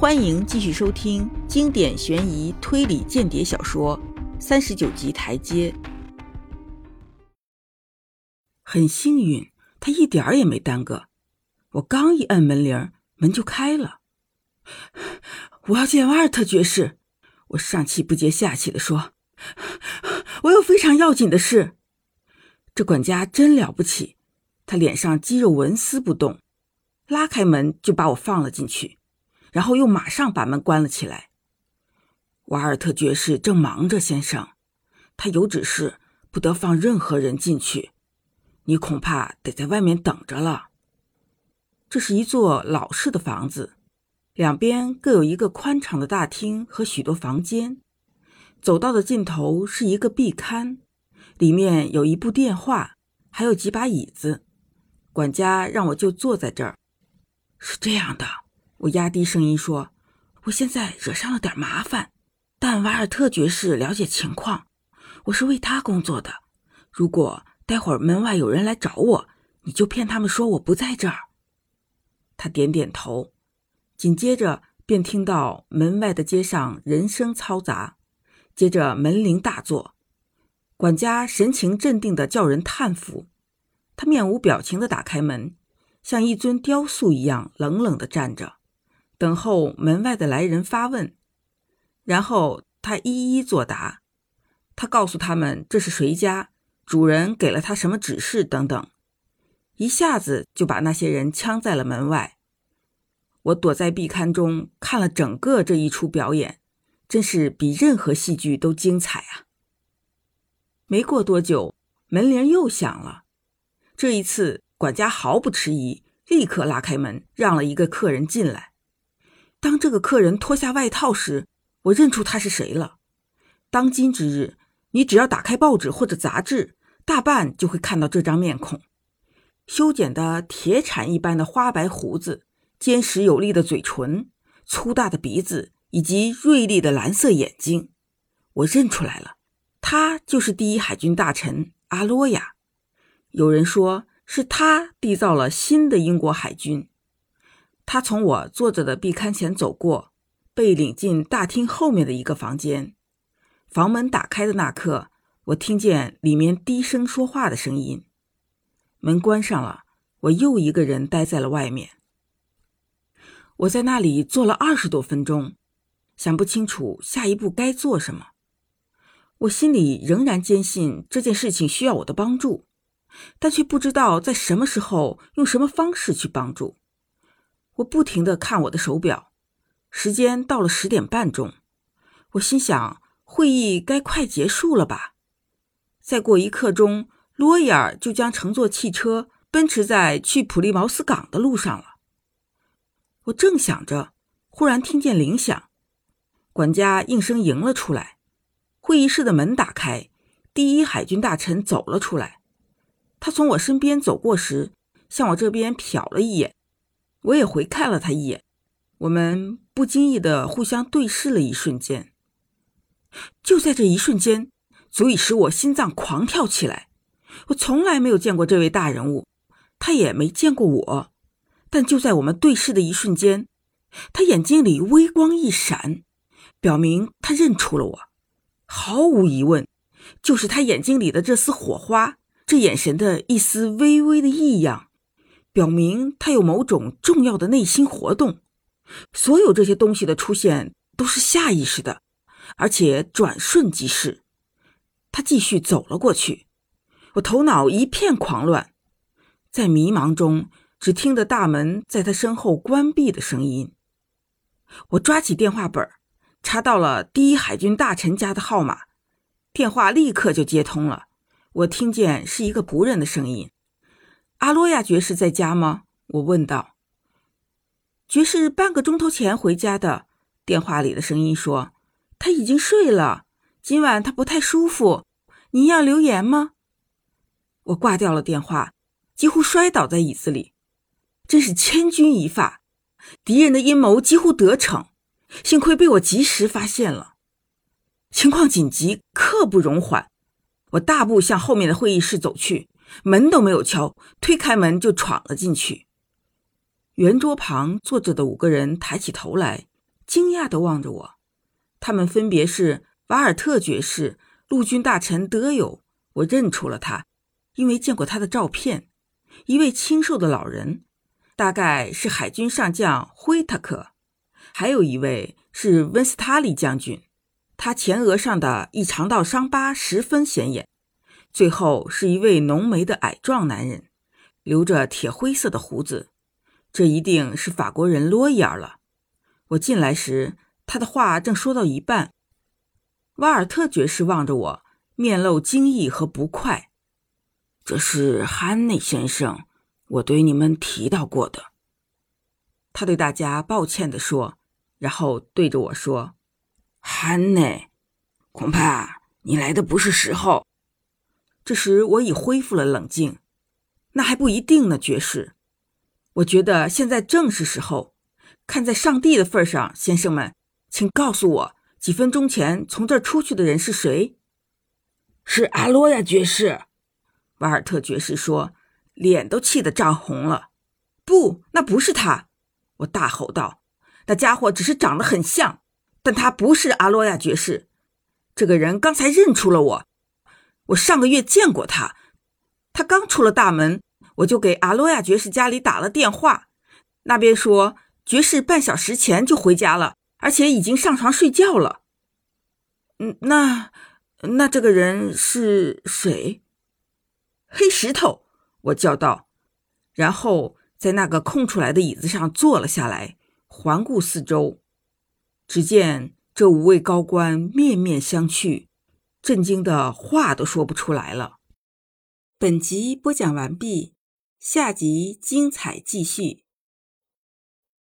欢迎继续收听经典悬疑推理间谍小说《三十九级台阶》。很幸运，他一点儿也没耽搁。我刚一摁门铃，门就开了。我要见瓦尔特爵士。我上气不接下气的说：“我有非常要紧的事。”这管家真了不起，他脸上肌肉纹丝不动，拉开门就把我放了进去，然后又马上把门关了起来。瓦尔特爵士正忙着，先生，他有指示，不得放任何人进去，你恐怕得在外面等着了。这是一座老式的房子，两边各有一个宽敞的大厅和许多房间，走道的尽头是一个壁龛。里面有一部电话，还有几把椅子。管家让我就坐在这儿。是这样的，我压低声音说：“我现在惹上了点麻烦，但瓦尔特爵士了解情况，我是为他工作的。如果待会儿门外有人来找我，你就骗他们说我不在这儿。”他点点头，紧接着便听到门外的街上人声嘈杂，接着门铃大作。管家神情镇定地叫人探府，他面无表情地打开门，像一尊雕塑一样冷冷地站着，等候门外的来人发问。然后他一一作答，他告诉他们这是谁家，主人给了他什么指示等等，一下子就把那些人呛在了门外。我躲在壁龛中看了整个这一出表演，真是比任何戏剧都精彩啊！没过多久，门铃又响了。这一次，管家毫不迟疑，立刻拉开门，让了一个客人进来。当这个客人脱下外套时，我认出他是谁了。当今之日，你只要打开报纸或者杂志，大半就会看到这张面孔：修剪的铁铲一般的花白胡子，坚实有力的嘴唇，粗大的鼻子，以及锐利的蓝色眼睛。我认出来了。他就是第一海军大臣阿洛亚，有人说是他缔造了新的英国海军。他从我坐着的壁龛前走过，被领进大厅后面的一个房间。房门打开的那刻，我听见里面低声说话的声音。门关上了，我又一个人待在了外面。我在那里坐了二十多分钟，想不清楚下一步该做什么。我心里仍然坚信这件事情需要我的帮助，但却不知道在什么时候用什么方式去帮助。我不停地看我的手表，时间到了十点半钟。我心想，会议该快结束了吧？再过一刻钟，罗伊尔就将乘坐汽车奔驰在去普利茅斯港的路上了。我正想着，忽然听见铃响，管家应声迎了出来。会议室的门打开，第一海军大臣走了出来。他从我身边走过时，向我这边瞟了一眼，我也回看了他一眼。我们不经意的互相对视了一瞬间。就在这一瞬间，足以使我心脏狂跳起来。我从来没有见过这位大人物，他也没见过我。但就在我们对视的一瞬间，他眼睛里微光一闪，表明他认出了我。毫无疑问，就是他眼睛里的这丝火花，这眼神的一丝微微的异样，表明他有某种重要的内心活动。所有这些东西的出现都是下意识的，而且转瞬即逝。他继续走了过去，我头脑一片狂乱，在迷茫中只听得大门在他身后关闭的声音。我抓起电话本。查到了第一海军大臣家的号码，电话立刻就接通了。我听见是一个仆人的声音：“阿洛亚爵士在家吗？”我问道。“爵士半个钟头前回家的。”电话里的声音说，“他已经睡了。今晚他不太舒服。您要留言吗？”我挂掉了电话，几乎摔倒在椅子里。真是千钧一发，敌人的阴谋几乎得逞。幸亏被我及时发现了，情况紧急，刻不容缓。我大步向后面的会议室走去，门都没有敲，推开门就闯了进去。圆桌旁坐着的五个人抬起头来，惊讶地望着我。他们分别是瓦尔特爵士、陆军大臣德友，我认出了他，因为见过他的照片。一位清瘦的老人，大概是海军上将灰塔克；还有一位是温斯塔利将军，他前额上的一长道伤疤十分显眼。最后是一位浓眉的矮壮男人，留着铁灰色的胡子，这一定是法国人罗伊尔了。我进来时，他的话正说到一半，瓦尔特爵士望着我，面露惊异和不快。这是汉内先生，我对你们提到过的。他对大家抱歉地说，然后对着我说：“汉内，恐怕你来的不是时候。”这时我已恢复了冷静，那还不一定呢，爵士。我觉得现在正是时候。看在上帝的份上，先生们，请告诉我，几分钟前从这儿出去的人是谁？是阿罗亚爵士。瓦尔特爵士说，脸都气得涨红了。不，那不是他！我大吼道：“那家伙只是长得很像，但他不是阿罗亚爵士。这个人刚才认出了我。”我上个月见过他，他刚出了大门，我就给阿罗亚爵士家里打了电话，那边说爵士半小时前就回家了，而且已经上床睡觉了。嗯，那那这个人是谁？黑石头！我叫道，然后在那个空出来的椅子上坐了下来，环顾四周，只见这五位高官面面相觑。震惊的话都说不出来了。本集播讲完毕，下集精彩继续。